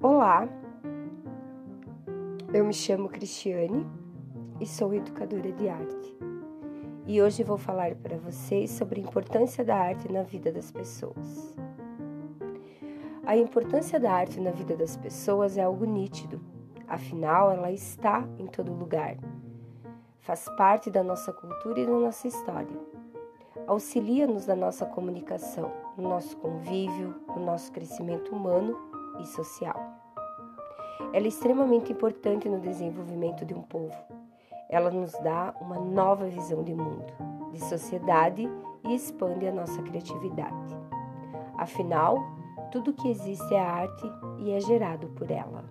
Olá, eu me chamo Cristiane e sou educadora de arte. E hoje vou falar para vocês sobre a importância da arte na vida das pessoas. A importância da arte na vida das pessoas é algo nítido, afinal, ela está em todo lugar. Faz parte da nossa cultura e da nossa história. Auxilia-nos na nossa comunicação, no nosso convívio, no nosso crescimento humano e social. Ela é extremamente importante no desenvolvimento de um povo. Ela nos dá uma nova visão de mundo, de sociedade e expande a nossa criatividade. Afinal, tudo que existe é arte e é gerado por ela.